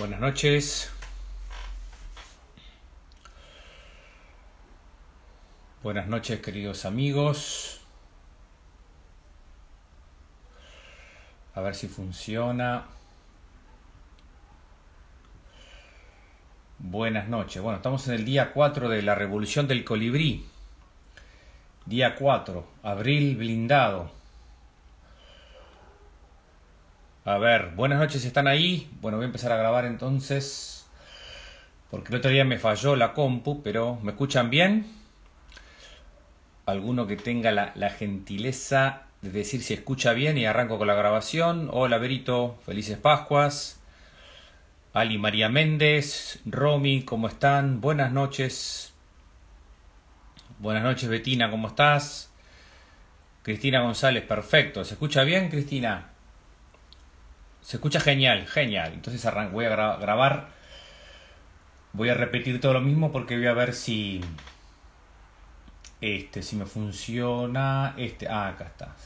Buenas noches. Buenas noches queridos amigos. A ver si funciona. Buenas noches. Bueno, estamos en el día 4 de la revolución del colibrí. Día 4, abril blindado. A ver, buenas noches, ¿están ahí? Bueno, voy a empezar a grabar entonces. Porque el otro día me falló la compu, pero ¿me escuchan bien? Alguno que tenga la, gentileza de decir si escucha bien y arranco con la grabación. Hola, Berito, felices Pascuas. Ali María Méndez, Romy, ¿cómo están? Buenas noches. Buenas noches, Betina, ¿cómo estás? Cristina González, perfecto. ¿Se escucha bien, Cristina? Se escucha genial, genial. Entonces voy a grabar. Voy a repetir todo lo mismo porque voy a ver si. Este, si me funciona. Este. Ah, acá está.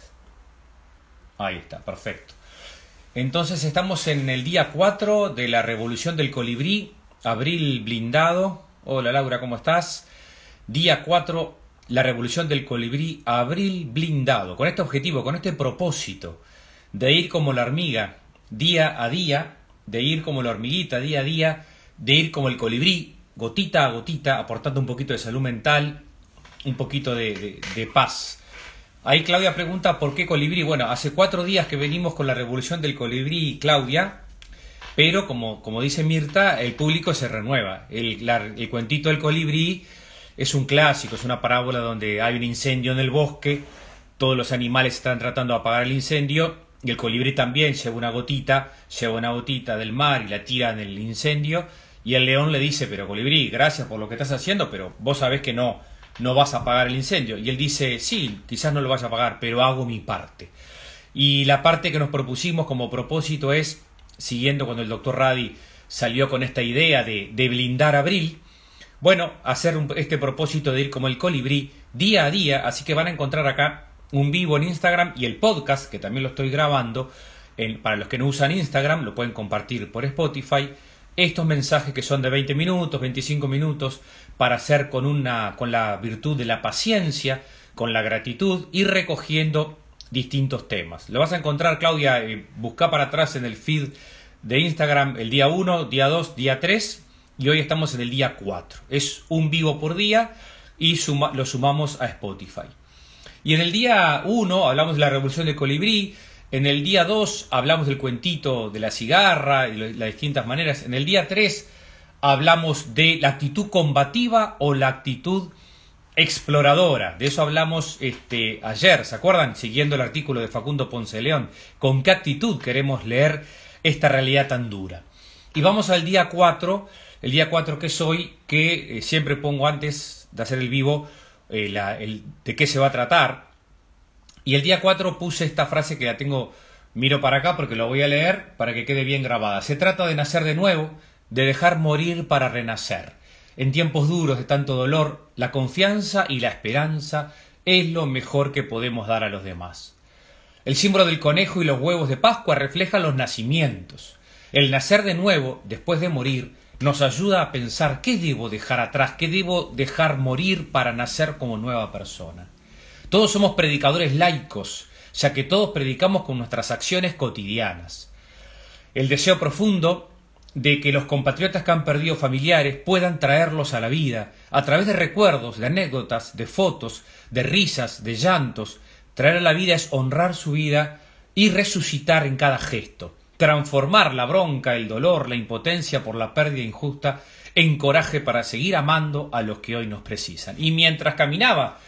Ahí está, perfecto. Entonces estamos en el día 4 de la revolución del colibrí, abril blindado. Hola Laura, ¿cómo estás? Día 4, la revolución del colibrí, abril blindado. Con este objetivo, con este propósito de ir como la hormiga día a día, de ir como la hormiguita día a día, de ir como el colibrí, gotita a gotita, aportando un poquito de salud mental, un poquito de, paz Ahí Claudia pregunta por qué colibrí. Bueno, hace cuatro días que venimos con la revolución del colibrí, Claudia, pero como, como dice Mirta, el público se renueva. El, el cuentito del colibrí es un clásico, es una parábola donde hay un incendio en el bosque, todos los animales están tratando de apagar el incendio y el colibrí también lleva una gotita, lleva una gotita del mar y la tira en el incendio y el león le dice, pero colibrí, gracias por lo que estás haciendo, pero vos sabés que no, no vas a apagar el incendio. Y él dice, sí, quizás no lo vas a apagar, pero hago mi parte. Y la parte que nos propusimos como propósito es, siguiendo cuando el doctor Radi salió con esta idea de, de blindar Abril, bueno, hacer este propósito de ir como el colibrí día a día, así que van a encontrar acá un vivo en Instagram y el podcast, que también lo estoy grabando, para los que no usan Instagram, lo pueden compartir por Spotify, estos mensajes que son de 20 minutos, 25 minutos, para hacer con, una, con la virtud de la paciencia, con la gratitud, y recogiendo distintos temas. Lo vas a encontrar, Claudia, eh, busca para atrás en el feed de Instagram el día 1, día 2, día 3, y hoy estamos en el día 4. Es un vivo por día y lo sumamos a Spotify. Y en el día 1 hablamos de la revolución de colibrí, en el día 2 hablamos del cuentito de la cigarra y las distintas maneras. En el día 3 hablamos de la actitud combativa o la actitud exploradora. De eso hablamos este, ayer, ¿se acuerdan? Siguiendo el artículo de Facundo Ponce León. ¿Con qué actitud queremos leer esta realidad tan dura? Y vamos al día 4, el día 4 que es hoy, que eh, siempre pongo antes de hacer el vivo eh, de qué se va a tratar. Y el día 4 puse esta frase que la tengo, miro para acá porque lo voy a leer para que quede bien grabada. Se trata de nacer de nuevo, de dejar morir para renacer. En tiempos duros de tanto dolor, la confianza y la esperanza es lo mejor que podemos dar a los demás. El símbolo del conejo y los huevos de Pascua reflejan los nacimientos. El nacer de nuevo, después de morir, nos ayuda a pensar qué debo dejar atrás, qué debo dejar morir para nacer como nueva persona. Todos somos predicadores laicos, ya que todos predicamos con nuestras acciones cotidianas. El deseo profundo de que los compatriotas que han perdido familiares puedan traerlos a la vida, a través de recuerdos, de anécdotas, de fotos, de risas, de llantos. Traer a la vida es honrar su vida y resucitar en cada gesto, transformar la bronca, el dolor, la impotencia por la pérdida injusta en coraje para seguir amando a los que hoy nos precisan. Y mientras caminaba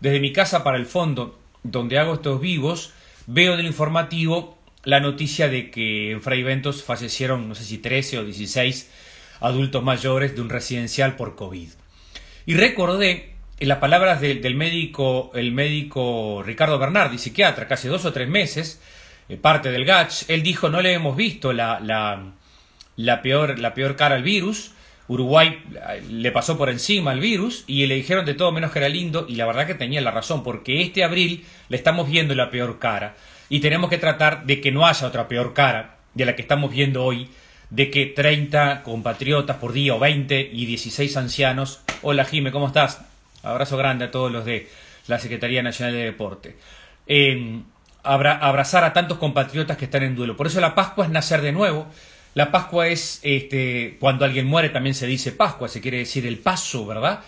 desde mi casa para el fondo, donde hago estos vivos, veo del informativo la noticia de que en Fray Ventos fallecieron, no sé si 13 o 16 adultos mayores de un residencial por COVID. Y recordé en las palabras del médico, el médico Ricardo Bernardi, psiquiatra, casi dos o tres meses, eh, parte del GACH, él dijo no le hemos visto la, la, la, peor, la peor cara al virus, Uruguay eh, le pasó por encima al virus y le dijeron de todo menos que era lindo y la verdad que tenía la razón porque este abril le estamos viendo la peor cara y tenemos que tratar de que no haya otra peor cara de la que estamos viendo hoy de que 30 compatriotas por día o 20 y 16 ancianos. Hola Jime, ¿cómo estás? Abrazo grande a todos los de la Secretaría Nacional de Deporte. Eh, abrazar a tantos compatriotas que están en duelo. Por eso la Pascua es nacer de nuevo. La Pascua es este, cuando alguien muere también se dice Pascua, se quiere decir el paso, ¿verdad?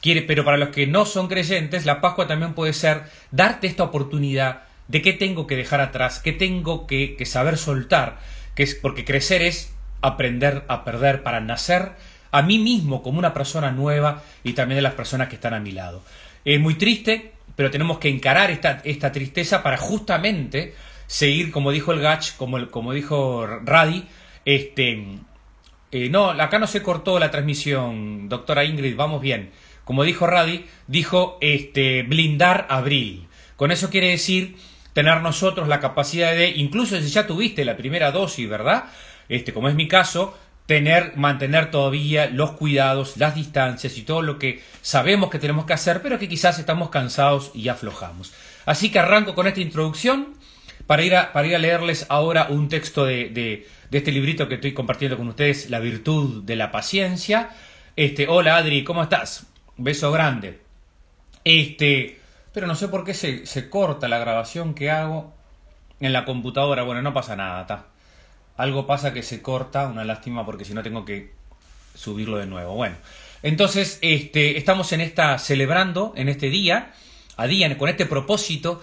Quiere, pero para los que no son creyentes, la Pascua también puede ser darte esta oportunidad de qué tengo que dejar atrás, qué tengo que, saber soltar, que es porque crecer es aprender a perder para nacer a mí mismo como una persona nueva y también de las personas que están a mi lado. Es muy triste, pero tenemos que encarar esta, esta tristeza para justamente seguir, como dijo el Gach, como, como dijo Radi, este, eh, no, acá no se cortó la transmisión, doctora Ingrid, vamos bien. Como dijo Radi, dijo este, blindar abril. Con eso quiere decir tener nosotros la capacidad de, incluso si ya tuviste la primera dosis, ¿verdad? Este, como es mi caso, tener, mantener todavía los cuidados, las distancias y todo lo que sabemos que tenemos que hacer, pero que quizás estamos cansados y aflojamos. Así que arranco con esta introducción para ir a, para ir a leerles ahora un texto de, de, este librito que estoy compartiendo con ustedes, La virtud de la paciencia. Este, hola Adri, ¿cómo estás? Beso grande. Este, pero no sé por qué se, se corta la grabación que hago en la computadora. Bueno, no pasa nada, está algo pasa que se corta, una lástima porque si no tengo que subirlo de nuevo. Bueno, entonces este, estamos en esta celebrando en este día, a día, con este propósito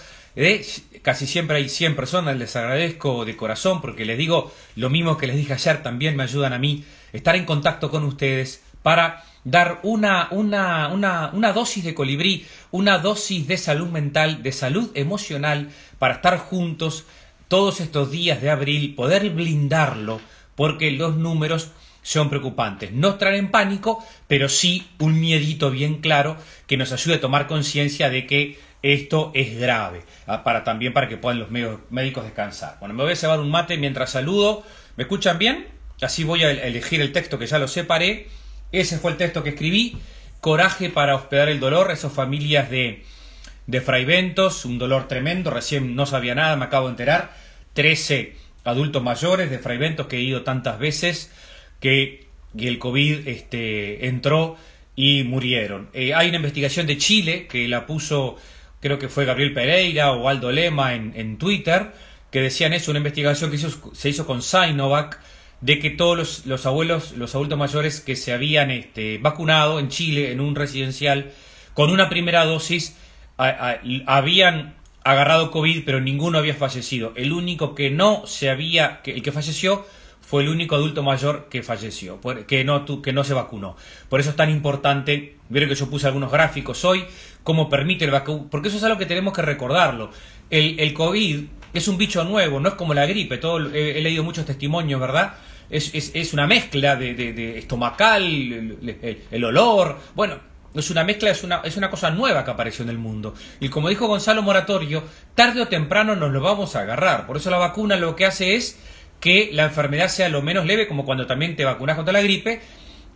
casi siempre hay 100 personas, les agradezco de corazón porque les digo lo mismo que les dije ayer, también me ayudan a mí estar en contacto con ustedes para dar una, una, una, una dosis de colibrí, una dosis de salud mental, de salud emocional, para estar juntos todos estos días de abril, poder blindarlo, porque los números son preocupantes. No traen pánico, pero sí un miedito bien claro que nos ayude a tomar conciencia de que esto es grave, ah, para también para que puedan los médicos descansar. Bueno, me voy a llevar un mate mientras saludo. ¿Me escuchan bien? Así voy a elegir el texto que ya lo separé. Ese fue el texto que escribí. Coraje para hospedar el dolor, esas familias de, de Fraiventos, un dolor tremendo, recién no sabía nada, me acabo de enterar, 13 adultos mayores de Fraiventos que he ido tantas veces que el COVID este, entró y murieron. Eh, hay una investigación de Chile que la puso, creo que fue Gabriel Pereira o Aldo Lema en, Twitter, que decían eso, una investigación que se hizo con Sinovac, de que todos los, abuelos, los adultos mayores que se habían este, vacunado en Chile, en un residencial, con una primera dosis, habían agarrado COVID, pero ninguno había fallecido. El único que no se había, que, el que falleció fue el único adulto mayor que falleció, que no, que no se vacunó. Por eso es tan importante, vieron que yo puse algunos gráficos hoy, cómo permite el vacuno, porque eso es algo que tenemos que recordarlo. El, el COVID es un bicho nuevo, no es como la gripe, todo, he, leído muchos testimonios, ¿verdad? Es, es, es una mezcla de, de, estomacal, el olor, bueno, es una mezcla, es una, es una cosa nueva que apareció en el mundo. Y como dijo Gonzalo Moratorio, tarde o temprano nos lo vamos a agarrar. Por eso la vacuna lo que hace es que la enfermedad sea lo menos leve, como cuando también te vacunas contra la gripe,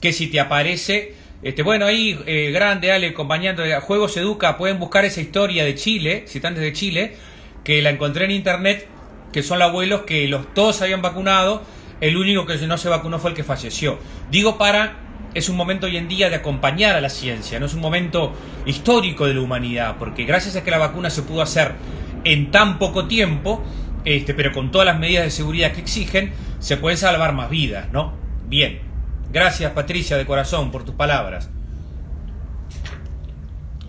que si te aparece, este, bueno, ahí, eh, grande, Ale, acompañando de Juegos Educa, pueden buscar esa historia de Chile, citantes de Chile, que la encontré en internet, que son los abuelos que los todos habían vacunado, el único que no se vacunó fue el que falleció. Digo para es un momento hoy en día de acompañar a la ciencia, no es un momento histórico de la humanidad, porque gracias a que la vacuna se pudo hacer en tan poco tiempo, este, pero con todas las medidas de seguridad que exigen, se pueden salvar más vidas, ¿no? Bien. Gracias, Patricia, de corazón, por tus palabras.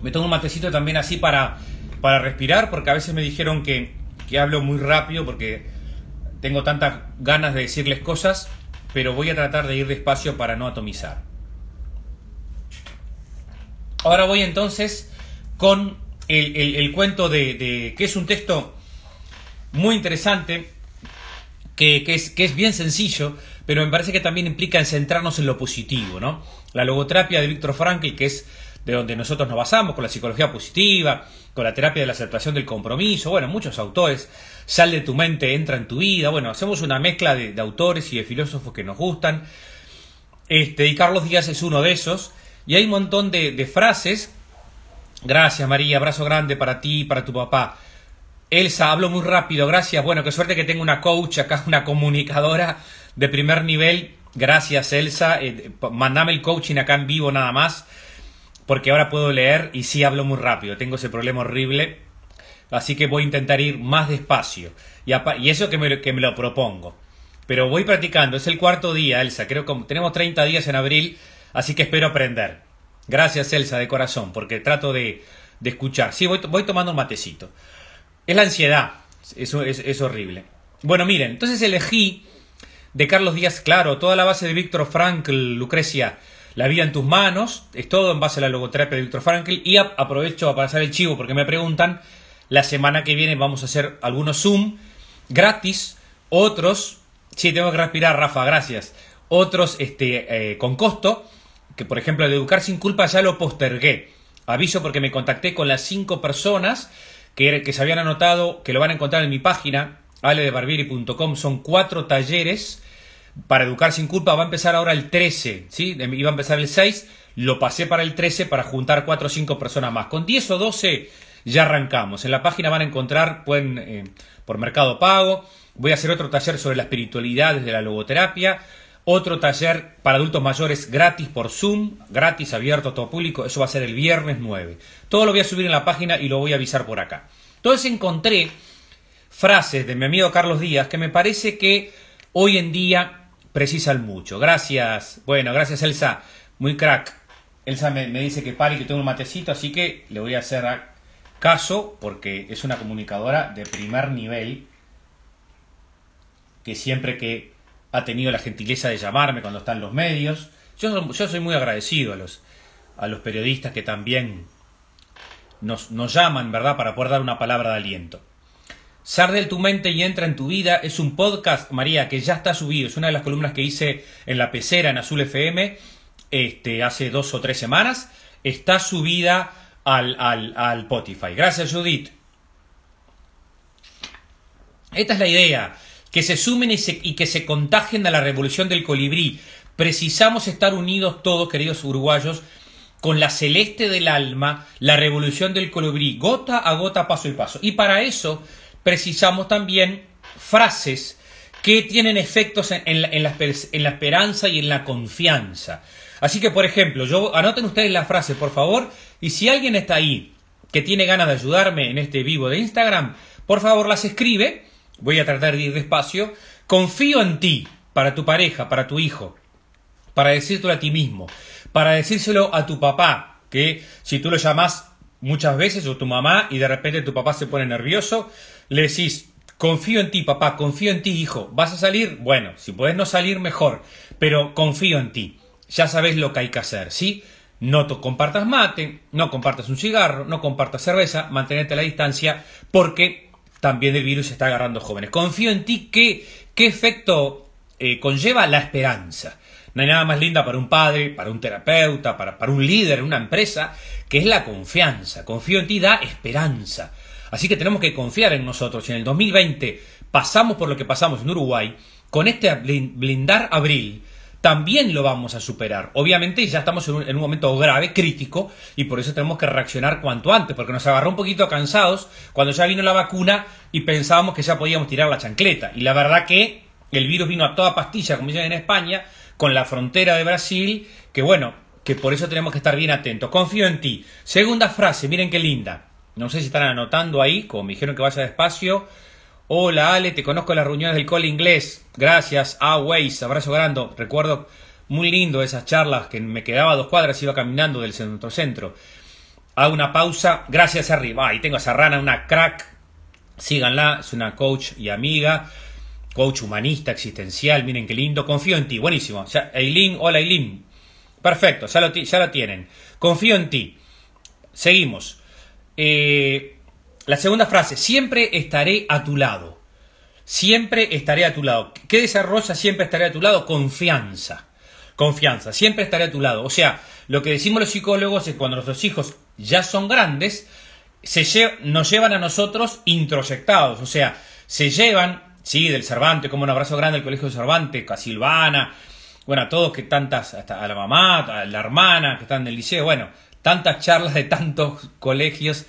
Me tomo un matecito también así para, para respirar, porque a veces me dijeron que, que hablo muy rápido, porque tengo tantas ganas de decirles cosas, pero voy a tratar de ir despacio para no atomizar. Ahora voy entonces con el, cuento de, que es un texto muy interesante, que, es, que es bien sencillo, pero me parece que también implica en centrarnos en lo positivo, ¿no? La logoterapia de Víctor Frankl, que es de donde nosotros nos basamos, con la psicología positiva, con la terapia de la aceptación del compromiso, bueno, muchos autores, sal de tu mente, entra en tu vida, bueno, hacemos una mezcla de, autores y de filósofos que nos gustan, este, y Carlos Díaz es uno de esos, y hay un montón de, frases. Gracias María, abrazo grande para ti y para tu papá. Elsa, hablo muy rápido, gracias. Bueno, qué suerte que tengo una coach acá, una comunicadora de primer nivel. Gracias, Elsa. Eh, mandame el coaching acá en vivo nada más, porque ahora puedo leer y sí hablo muy rápido. Tengo ese problema horrible, así que voy a intentar ir más despacio. Y, eso que me, que me lo propongo. Pero voy practicando. Es el cuarto día, Elsa. Creo que tenemos 30 días en abril, así que espero aprender. Gracias, Elsa, de corazón, porque trato de, de escuchar. Sí, voy, voy tomando un matecito. Es la ansiedad. Eso es, horrible. Bueno, miren, entonces elegí de Carlos Díaz Claro, toda la base de Víctor Frankl, Lucrecia, La vida en tus manos, es todo en base a la logoterapia de Víctor Frankl. Y aprovecho a pasar el chivo porque me preguntan, la semana que viene vamos a hacer algunos Zoom gratis, otros, sí, tengo que respirar, Rafa, gracias, otros este, eh, con costo, que por ejemplo el Educar sin culpa ya lo postergué. Aviso porque me contacté con las cinco personas que, que se habían anotado, que lo van a encontrar en mi página, aledebarbieri.com. Son cuatro talleres para educar sin culpa. Va a empezar ahora el 13, ¿sí? Iba a empezar el 6, lo pasé para el 13 para juntar cuatro o cinco personas más. Con 10 o 12 ya arrancamos. En la página van a encontrar, pueden, eh, por Mercado Pago. Voy a hacer otro taller sobre la espiritualidad desde la logoterapia otro taller para adultos mayores gratis por Zoom, gratis, abierto a todo público. Eso va a ser el viernes 9. Todo lo voy a subir en la página y lo voy a avisar por acá. Entonces encontré frases de mi amigo Carlos Díaz que me parece que hoy en día precisan mucho. Gracias. Bueno, gracias Elsa. Muy crack. Elsa me, dice que pare que tengo un matecito, así que le voy a hacer caso porque es una comunicadora de primer nivel que siempre que ha tenido la gentileza de llamarme cuando están los medios. Yo, soy muy agradecido a los, periodistas que también nos, llaman, ¿verdad?, para poder dar una palabra de aliento. Sardel de tu mente y entra en tu vida es un podcast, María, que ya está subido. Es una de las columnas que hice en la pecera en Azul FM este, hace dos o tres semanas. Está subida al, al, al Spotify. Gracias, Judith. Esta es la idea que se sumen y, que se contagien a la revolución del colibrí. Precisamos estar unidos todos, queridos uruguayos, con la celeste del alma, la revolución del colibrí, gota a gota, paso y paso. Y para eso precisamos también frases que tienen efectos en, la, en, la, esperanza y en la confianza. Así que, por ejemplo, yo anoten ustedes la frase, por favor, y si alguien está ahí que tiene ganas de ayudarme en este vivo de Instagram, por favor las escribe voy a tratar de ir despacio, confío en ti, para tu pareja, para tu hijo, para decírtelo a ti mismo, para decírselo a tu papá, que si tú lo llamas muchas veces o tu mamá y de repente tu papá se pone nervioso, le decís, confío en ti papá, confío en ti hijo, ¿vas a salir? Bueno, si puedes no salir mejor, pero confío en ti, ya sabes lo que hay que hacer, ¿sí? No compartas mate, no compartas un cigarro, no compartas cerveza, mantenerte a la distancia, porque también el virus está agarrando jóvenes. Confío en ti que qué efecto eh, conlleva la esperanza. No hay nada más linda para un padre, para un terapeuta, para, para un líder en una empresa, que es la confianza. Confío en ti da esperanza. Así que tenemos que confiar en nosotros. Si en el 2020 pasamos por lo que pasamos en Uruguay, con este blindar abril, también lo vamos a superar. Obviamente ya estamos en un, momento grave, crítico, y por eso tenemos que reaccionar cuanto antes, porque nos agarró un poquito cansados cuando ya vino la vacuna y pensábamos que ya podíamos tirar la chancleta. Y la verdad que el virus vino a toda pastilla, como dicen en España, con la frontera de Brasil, que bueno, que por eso tenemos que estar bien atentos. Confío en ti. Segunda frase, miren qué linda. No sé si están anotando ahí, como me dijeron que vaya despacio. Hola Ale, te conozco en las reuniones del cole inglés. Gracias. Waze, abrazo grande. Recuerdo muy lindo esas charlas que me quedaba dos cuadras iba caminando del centro centro. Hago una pausa. Gracias arriba. Ahí tengo a Sarrana, una crack. Síganla, es una coach y amiga. Coach humanista, existencial. Miren qué lindo. Confío en ti. Buenísimo. Eileen, hola Eileen. Perfecto, ya lo, ya lo tienen. Confío en ti. Seguimos. Eh, la segunda frase, siempre estaré a tu lado. Siempre estaré a tu lado. ¿Qué desarrolla siempre estaré a tu lado? Confianza. Confianza, siempre estaré a tu lado. O sea, lo que decimos los psicólogos es cuando nuestros hijos ya son grandes, se nos llevan a nosotros introyectados. O sea, se llevan, sí, del Cervantes, como un abrazo grande al Colegio de Cervantes, a Silvana, bueno, a todos que tantas, hasta a la mamá, a la hermana que están en el liceo, bueno, tantas charlas de tantos colegios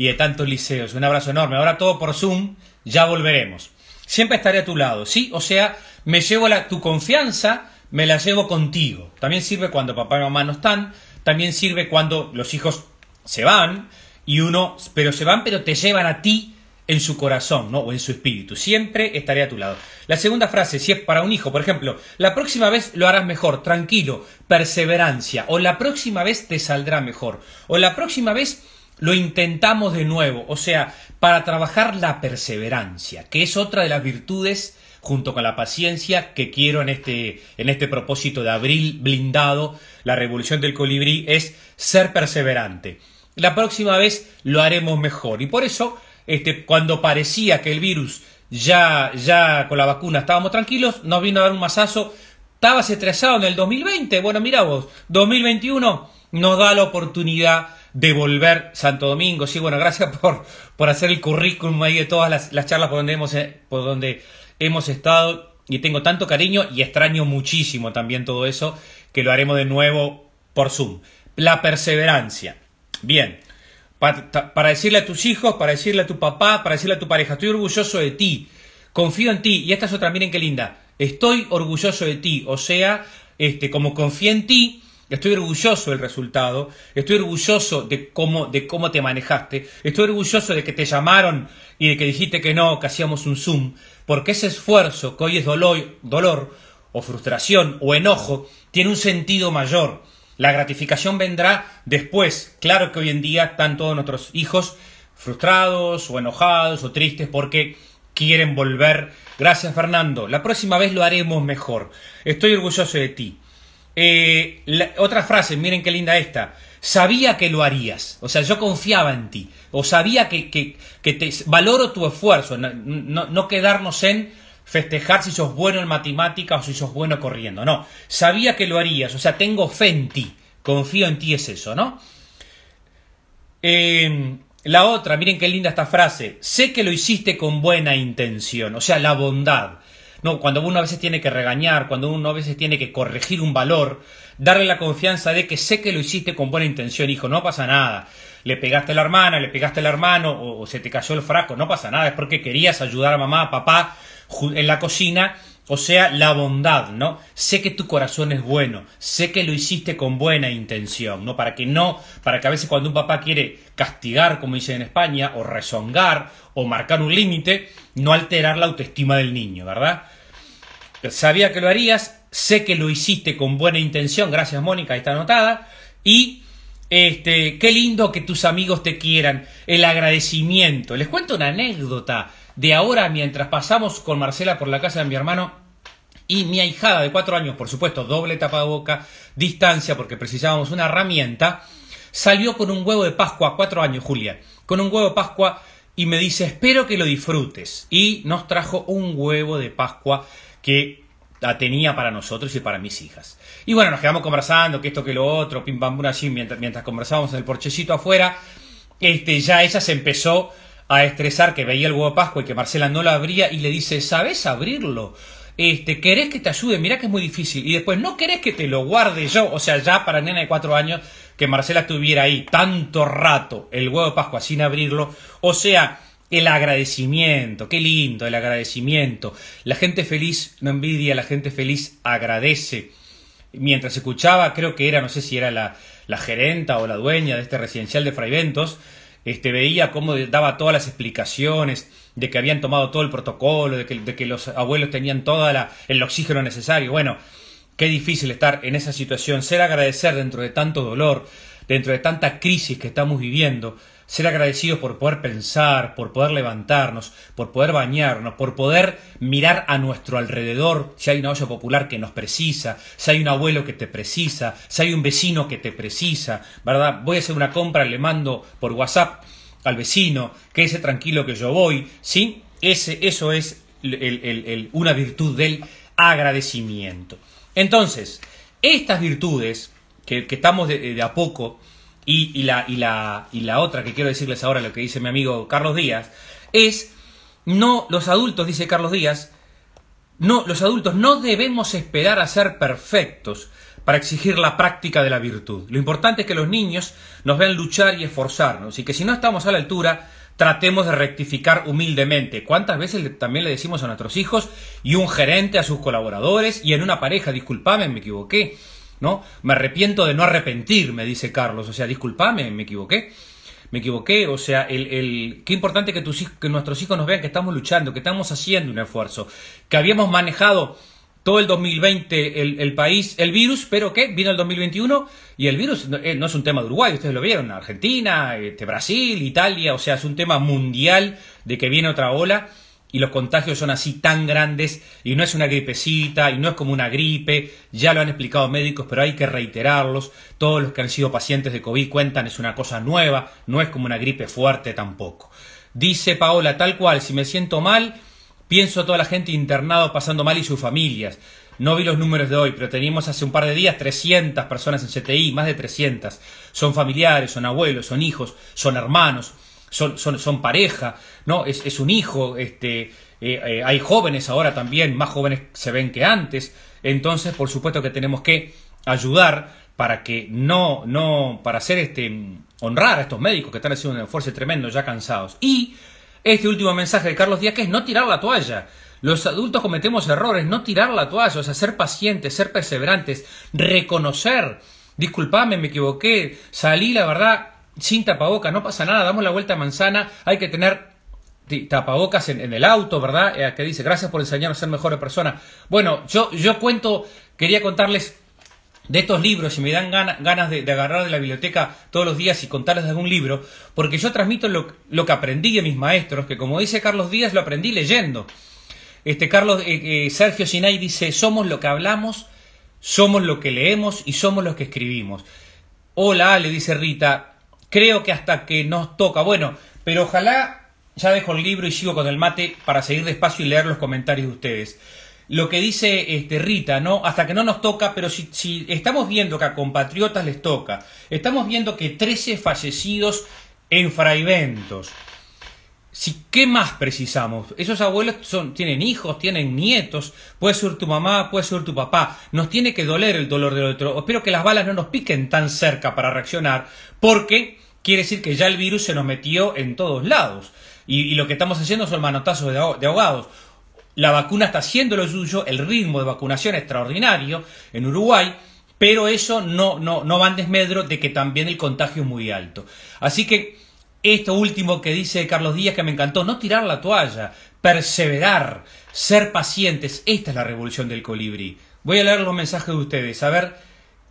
y de tantos liceos. Un abrazo enorme. Ahora todo por Zoom, ya volveremos. siempre estaré a tu lado, ¿sí? O sea, me llevo la, tu confianza, me la llevo contigo. También sirve cuando papá y mamá no están, también sirve cuando los hijos se van y uno, pero se van, pero te llevan a ti en su corazón, ¿no? O en su espíritu. Siempre estaré a tu lado. La segunda frase, si es para un hijo, por ejemplo, la próxima vez lo harás mejor, tranquilo, perseverancia, o la próxima vez te saldrá mejor, o la próxima vez lo intentamos de nuevo, o sea, para trabajar la perseverancia, que es otra de las virtudes junto con la paciencia que quiero en este, en este propósito de abril blindado, la revolución del colibrí, es ser perseverante. La próxima vez lo haremos mejor. Y por eso este, cuando parecía que el virus ya, ya con la vacuna estábamos tranquilos, nos vino a dar un masazo. Estabas estresado en el 2020. Bueno, mira vos, 2021 nos da la oportunidad de volver Santo Domingo. Sí, bueno, gracias por, por hacer el currículum ahí de todas las, las charlas por donde, hemos, eh, por donde hemos estado. Y tengo tanto cariño y extraño muchísimo también todo eso, que lo haremos de nuevo por Zoom. La perseverancia. Bien, para, decirle a tus hijos, para decirle a tu papá, para decirle a tu pareja, estoy orgulloso de ti, confío en ti, y esta es otra, miren qué linda, estoy orgulloso de ti, o sea, este, como confío en ti, estoy orgulloso del resultado, estoy orgulloso de cómo, de cómo te manejaste, estoy orgulloso de que te llamaron y de que dijiste que no, que hacíamos un Zoom, porque ese esfuerzo, que hoy es dolor, dolor o frustración o enojo, tiene un sentido mayor. La gratificación vendrá después. Claro que hoy en día están todos nuestros hijos frustrados o enojados o tristes porque quieren volver. Gracias Fernando. La próxima vez lo haremos mejor. Estoy orgulloso de ti. Eh, otra frase, miren qué linda esta. Sabía que lo harías. O sea, yo confiaba en ti. O sabía que, que, te valoro tu esfuerzo. no, no quedarnos en festejar si sos bueno en matemáticas o si sos bueno corriendo. No, sabía que lo harías, o sea, tengo fe en ti, confío en ti, es eso, ¿no? Em, la otra, miren qué linda esta frase, sé que lo hiciste con buena intención, o sea, la bondad. No, cuando uno a veces tiene que regañar, cuando uno a veces tiene que corregir un valor, darle la confianza de que sé que lo hiciste con buena intención, hijo, no pasa nada. Le pegaste a la hermana, le pegaste al hermano o, o se te cayó el frasco, no pasa nada, es porque querías ayudar a mamá, a papá en la cocina, o sea, la bondad, ¿no? Sé que tu corazón es bueno, sé que lo hiciste con buena intención, ¿no? Para que no, para que a veces cuando un papá quiere castigar, como dicen en España, o rezongar, o marcar un límite, no alterar la autoestima del niño, ¿verdad? Sabía que lo harías, sé que lo hiciste con buena intención, gracias Mónica, está anotada, y este, qué lindo que tus amigos te quieran, el agradecimiento. Les cuento una anécdota de ahora mientras pasamos con Marcela por la casa de mi hermano y mi ahijada de cuatro años, por supuesto, doble tapaboca, distancia, porque precisábamos una herramienta, salió con un huevo de Pascua, cuatro años, Julia, con un huevo de Pascua y me dice, espero que lo disfrutes. Y nos trajo un huevo de Pascua que tenía para nosotros y para mis hijas. Y bueno, nos quedamos conversando, que esto, que lo otro, pim pam así, mientras, mientras conversábamos en el porchecito afuera, este, ya ella se empezó a estresar que veía el huevo de Pascua y que Marcela no lo abría y le dice, ¿sabes abrirlo? Este, ¿querés que te ayude? Mirá que es muy difícil. Y después, ¿no querés que te lo guarde yo? O sea, ya para nena de cuatro años, que Marcela estuviera ahí tanto rato, el huevo de Pascua sin abrirlo. O sea, el agradecimiento, qué lindo el agradecimiento. La gente feliz no envidia, la gente feliz agradece. Mientras escuchaba, creo que era, no sé si era la, la gerenta o la dueña de este residencial de Fraiventos, este, veía cómo daba todas las explicaciones de que habían tomado todo el protocolo, de que, los abuelos tenían todo el oxígeno necesario. Bueno, qué difícil estar en esa situación, ser agradecer dentro de tanto dolor, dentro de tanta crisis que estamos viviendo, ser agradecidos por poder pensar, por poder levantarnos, por poder bañarnos, por poder mirar a nuestro alrededor, si hay una olla popular que nos precisa, si hay un abuelo que te precisa, si hay un vecino que te precisa, ¿verdad? Voy a hacer una compra, le mando por WhatsApp al vecino, que ese tranquilo que yo voy, ¿sí? Ese, eso es una virtud del agradecimiento. Entonces, estas virtudes, que, estamos de a poco y, la, y, la, y la otra que quiero decirles ahora, lo que dice mi amigo Carlos Díaz, es, no, los adultos, dice Carlos Díaz, no, los adultos no debemos esperar a ser perfectos para exigir la práctica de la virtud. Lo importante es que los niños nos vean luchar y esforzarnos y que si no estamos a la altura, tratemos de rectificar humildemente. ¿Cuántas veces también le decimos a nuestros hijos y un gerente a sus colaboradores y en una pareja, disculpame, me equivoqué, ¿no? Me arrepiento de no arrepentirme, dice Carlos, o sea, disculpame, me equivoqué. Me equivoqué, o sea, el, el, qué importante que, tus, que nuestros hijos nos vean que estamos luchando, que estamos haciendo un esfuerzo, que habíamos manejado todo el 2020 el, el, país, el virus, pero que vino el 2021 y el virus no, eh, no, es un tema de Uruguay, ustedes lo vieron, Argentina, este, Brasil, Italia, o sea, es un tema mundial de que viene otra ola y los contagios son así tan grandes y no es una gripecita y no es como una gripe, ya lo han explicado médicos, pero hay que reiterarlos, todos los que han sido pacientes de COVID cuentan, es una cosa nueva, no es como una gripe fuerte tampoco. Dice Paola, tal cual, si me siento mal, Pienso toda la gente internada pasando mal y sus familias. No vi los números de hoy, pero teníamos hace un par de días 300 personas en CTI, más de 300. Son familiares, son abuelos, son hijos, son hermanos, son, son, son pareja, ¿no? Es, es un hijo, este, eh, eh, hay jóvenes ahora también, más jóvenes se ven que antes. Entonces, por supuesto que tenemos que ayudar para que no, no, para hacer este, honrar a estos médicos que están haciendo un esfuerzo tremendo, ya cansados. Y este último mensaje de Carlos Díaz, que es no tirar la toalla. Los adultos cometemos errores, no tirar la toalla, o sea, ser pacientes, ser perseverantes, reconocer, disculpame, me equivoqué, salí, la verdad, sin tapaboca, no pasa nada, damos la vuelta a manzana, hay que tener tapabocas en, en el auto, ¿verdad? Eh, que dice, gracias por enseñarnos a ser mejores personas. Bueno, yo, yo cuento, quería contarles de estos libros y me dan ganas de, agarrar de la biblioteca todos los días y contarles de algún libro, porque yo transmito lo, lo, que aprendí de mis maestros, que como dice Carlos Díaz, lo aprendí leyendo. Este Carlos eh, eh, Sergio Sinay dice, somos lo que hablamos, somos lo que leemos y somos los que escribimos. Hola, le dice Rita, creo que hasta que nos toca, bueno, pero ojalá ya dejo el libro y sigo con el mate para seguir despacio y leer los comentarios de ustedes lo que dice este, Rita, ¿no? Hasta que no nos toca, pero si, estamos viendo que a compatriotas les toca, estamos viendo que 13 fallecidos en fraiventos. ¿Qué más precisamos? Esos abuelos son, tienen hijos, tienen nietos, puede ser tu mamá, puede ser tu papá. Nos tiene que doler el dolor del otro. Espero que las balas no nos piquen tan cerca para reaccionar, porque quiere decir que ya el virus se nos metió en todos lados. Y, lo que estamos haciendo son manotazos de, de ahogados. La vacuna está haciendo lo suyo, el ritmo de vacunación es extraordinario en Uruguay, pero eso no, no, no va en desmedro de que también el contagio es muy alto. Así que esto último que dice Carlos Díaz que me encantó, no tirar la toalla, perseverar, ser pacientes, esta es la revolución del colibrí. Voy a leer los mensajes de ustedes, a ver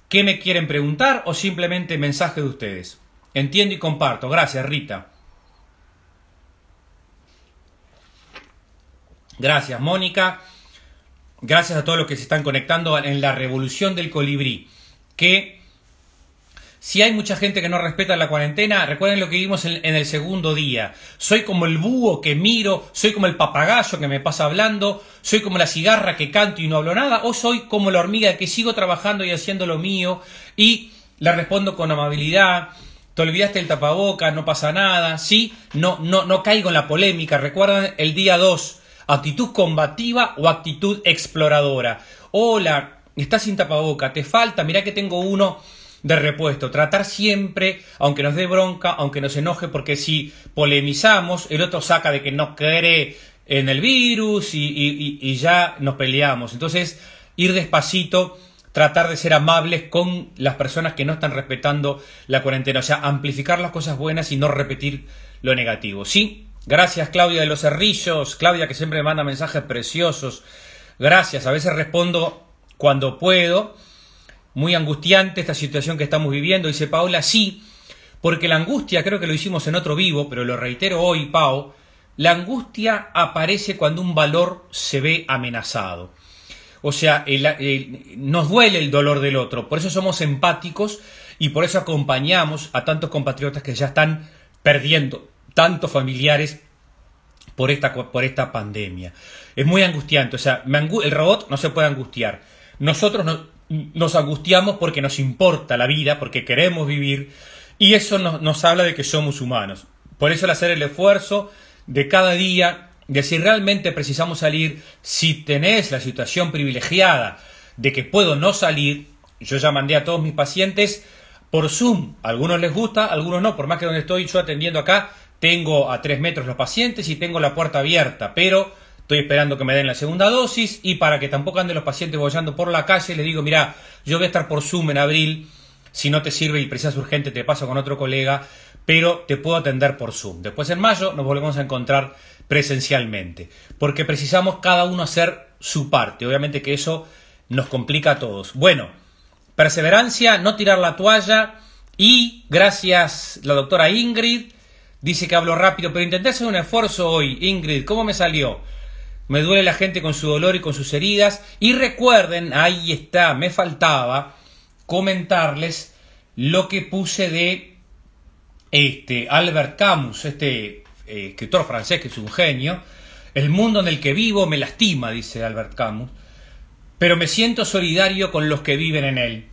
qué me quieren preguntar o simplemente mensajes de ustedes. Entiendo y comparto. Gracias, Rita. Gracias, Mónica. Gracias a todos los que se están conectando en la revolución del colibrí. Que si hay mucha gente que no respeta la cuarentena, recuerden lo que vimos en, el segundo día. Soy como el búho que miro, soy como el papagayo que me pasa hablando, soy como la cigarra que canto y no hablo nada, o soy como la hormiga que sigo trabajando y haciendo lo mío y le respondo con amabilidad. Te olvidaste el tapaboca, no pasa nada, sí, no, no, caigo en la polémica. Recuerdan el día 2 actitud combativa o actitud exploradora. Hola, estás sin tapaboca, te falta, mira que tengo uno de repuesto. Tratar siempre, aunque nos dé bronca, aunque nos enoje, porque si polemizamos, el otro saca de que no cree en el virus y ya nos peleamos. Entonces, ir despacito, tratar de ser amables con las personas que no están respetando la cuarentena. O sea, amplificar las cosas buenas y no repetir lo negativo. Sí, Gracias Claudia de los Cerrillos, Claudia que siempre me manda mensajes preciosos. Gracias, a veces respondo cuando puedo. Muy angustiante esta situación que estamos viviendo, dice Paula, sí, porque la angustia, creo que lo hicimos en otro vivo, pero lo reitero hoy, Pau, la angustia aparece cuando un valor se ve amenazado. O sea, nos duele el dolor del otro, por eso somos empáticos y por eso acompañamos a tantos compatriotas que ya están perdiendo tantos familiares por esta, por esta pandemia. Es muy angustiante, o sea, el robot no se puede angustiar. Nosotros no, nos angustiamos porque nos importa la vida, porque queremos vivir, y eso nos, nos habla de que somos humanos. Por eso el hacer el esfuerzo de cada día, de si realmente precisamos salir, si tenés la situación privilegiada de que puedo no salir, yo ya mandé a todos mis pacientes por Zoom. A algunos les gusta, a algunos no, por más que donde estoy yo atendiendo acá, tengo a tres metros los pacientes y tengo la puerta abierta, pero estoy esperando que me den la segunda dosis y para que tampoco anden los pacientes bollando por la calle, les digo, mira, yo voy a estar por Zoom en abril, si no te sirve y precisas urgente te paso con otro colega, pero te puedo atender por Zoom. Después en mayo nos volvemos a encontrar presencialmente, porque precisamos cada uno hacer su parte, obviamente que eso nos complica a todos. Bueno, perseverancia, no tirar la toalla y gracias la doctora Ingrid, dice que hablo rápido, pero intenté hacer un esfuerzo hoy. Ingrid, ¿cómo me salió? Me duele la gente con su dolor y con sus heridas. Y recuerden, ahí está, me faltaba comentarles lo que puse de este Albert Camus, este eh, escritor francés que es un genio. El mundo en el que vivo me lastima, dice Albert Camus pero me siento solidario con los que viven en él.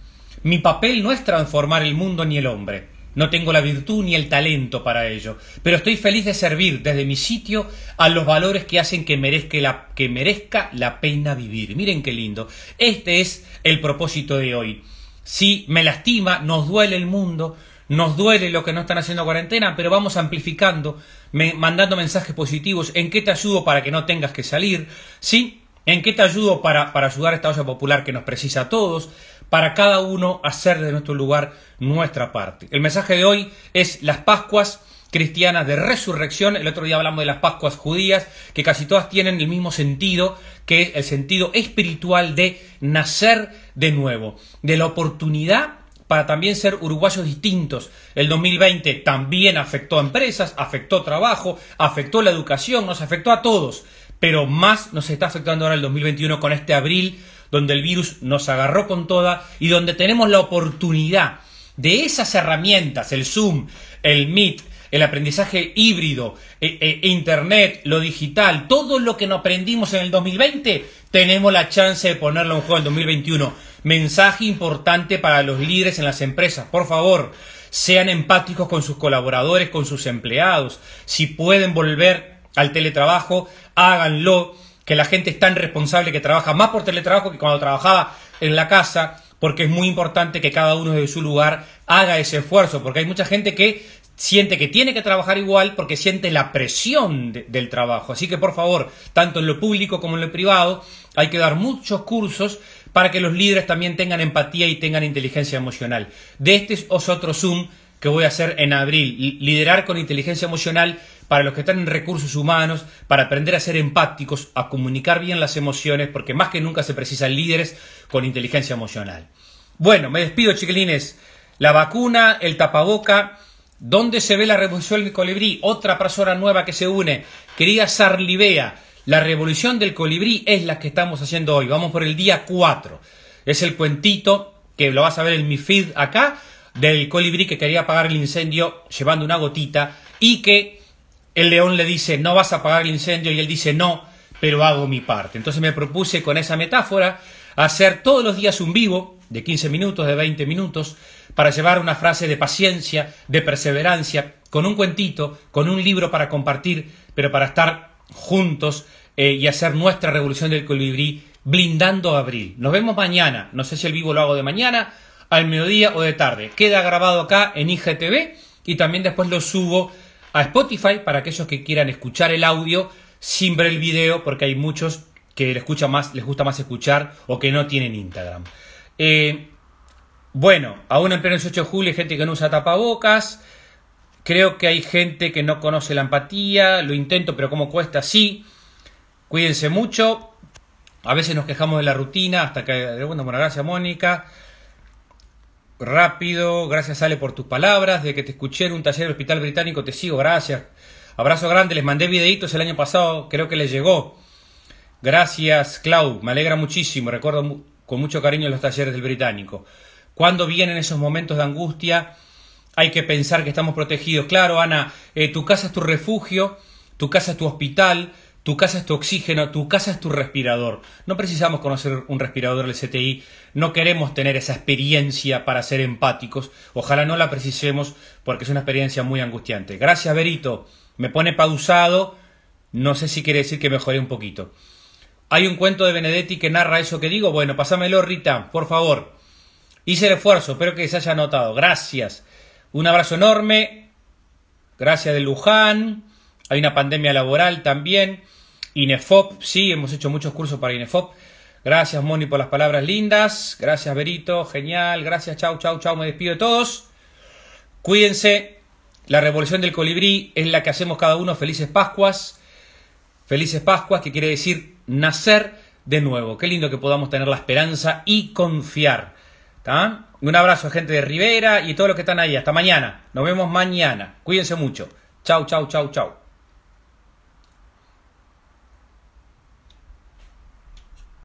Mi papel no es transformar el mundo ni el hombre. No tengo la virtud ni el talento para ello, pero estoy feliz de servir desde mi sitio a los valores que hacen que merezca la, que merezca la pena vivir. Miren qué lindo. Este es el propósito de hoy. Si me lastima, nos duele el mundo, nos duele lo que no están haciendo cuarentena, pero vamos amplificando, mandando mensajes positivos. ¿En qué te ayudo para que no tengas que salir? ¿Sí? ¿En qué te ayudo para, para ayudar a esta olla popular que nos precisa a todos? Para cada uno hacer de nuestro lugar nuestra parte. El mensaje de hoy es las Pascuas cristianas de resurrección. El otro día hablamos de las Pascuas judías, que casi todas tienen el mismo sentido, que es el sentido espiritual de nacer de nuevo, de la oportunidad para también ser uruguayos distintos. El 2020 también afectó a empresas, afectó trabajo, afectó la educación, nos afectó a todos pero más nos está afectando ahora el 2021 con este abril, donde el virus nos agarró con toda y donde tenemos la oportunidad de esas herramientas, el Zoom, el Meet, el aprendizaje híbrido, e, e, Internet, lo digital, todo lo que nos aprendimos en el 2020, tenemos la chance de ponerlo en juego en el 2021. Mensaje importante para los líderes en las empresas. Por favor, sean empáticos con sus colaboradores, con sus empleados. Si pueden volver al teletrabajo, háganlo, que la gente es tan responsable que trabaja más por teletrabajo que cuando trabajaba en la casa, porque es muy importante que cada uno de su lugar haga ese esfuerzo, porque hay mucha gente que siente que tiene que trabajar igual porque siente la presión del trabajo. Así que por favor, tanto en lo público como en lo privado, hay que dar muchos cursos para que los líderes también tengan empatía y tengan inteligencia emocional. De este es otro Zoom que voy a hacer en abril, liderar con inteligencia emocional para los que están en recursos humanos, para aprender a ser empáticos, a comunicar bien las emociones, porque más que nunca se precisan líderes con inteligencia emocional. Bueno, me despido, chiquilines. La vacuna, el tapaboca, ¿dónde se ve la revolución del colibrí? Otra persona nueva que se une. Querida Sarlibea, la revolución del colibrí es la que estamos haciendo hoy. Vamos por el día 4. Es el cuentito que lo vas a ver en mi feed acá, del colibrí que quería apagar el incendio llevando una gotita y que el león le dice, no vas a apagar el incendio, y él dice, no, pero hago mi parte. Entonces me propuse con esa metáfora hacer todos los días un vivo de 15 minutos, de 20 minutos, para llevar una frase de paciencia, de perseverancia, con un cuentito, con un libro para compartir, pero para estar juntos eh, y hacer nuestra revolución del colibrí blindando abril. Nos vemos mañana, no sé si el vivo lo hago de mañana, al mediodía o de tarde. Queda grabado acá en IGTV y también después lo subo a Spotify para aquellos que quieran escuchar el audio sin ver el video, porque hay muchos que les, escucha más, les gusta más escuchar o que no tienen Instagram. Eh, bueno, aún en pleno 18 de julio hay gente que no usa tapabocas. Creo que hay gente que no conoce la empatía. Lo intento, pero como cuesta, sí. Cuídense mucho. A veces nos quejamos de la rutina hasta que... Bueno, bueno, gracias Mónica rápido. Gracias, Ale, por tus palabras. De que te escuché en un taller del Hospital Británico, te sigo. Gracias. Abrazo grande. Les mandé videitos el año pasado. Creo que les llegó. Gracias, Clau. Me alegra muchísimo. Recuerdo con mucho cariño los talleres del Británico. Cuando vienen esos momentos de angustia, hay que pensar que estamos protegidos. Claro, Ana, eh, tu casa es tu refugio, tu casa es tu hospital, tu casa es tu oxígeno, tu casa es tu respirador. No precisamos conocer un respirador del CTI, no queremos tener esa experiencia para ser empáticos. Ojalá no la precisemos porque es una experiencia muy angustiante. Gracias, Berito. Me pone pausado. No sé si quiere decir que mejoré un poquito. Hay un cuento de Benedetti que narra eso que digo. Bueno, pásamelo, Rita, por favor. Hice el esfuerzo, espero que se haya notado. Gracias. Un abrazo enorme. gracias de Luján. Hay una pandemia laboral también. INEFOP, sí, hemos hecho muchos cursos para INEFOP. Gracias, Moni, por las palabras lindas. Gracias, Berito, genial. Gracias, chau, chau, chau. Me despido de todos. Cuídense. La revolución del colibrí es la que hacemos cada uno. Felices Pascuas. Felices Pascuas, que quiere decir nacer de nuevo. Qué lindo que podamos tener la esperanza y confiar. Un abrazo gente de Rivera y todos los que están ahí. Hasta mañana. Nos vemos mañana. Cuídense mucho. Chau, chau, chau, chau.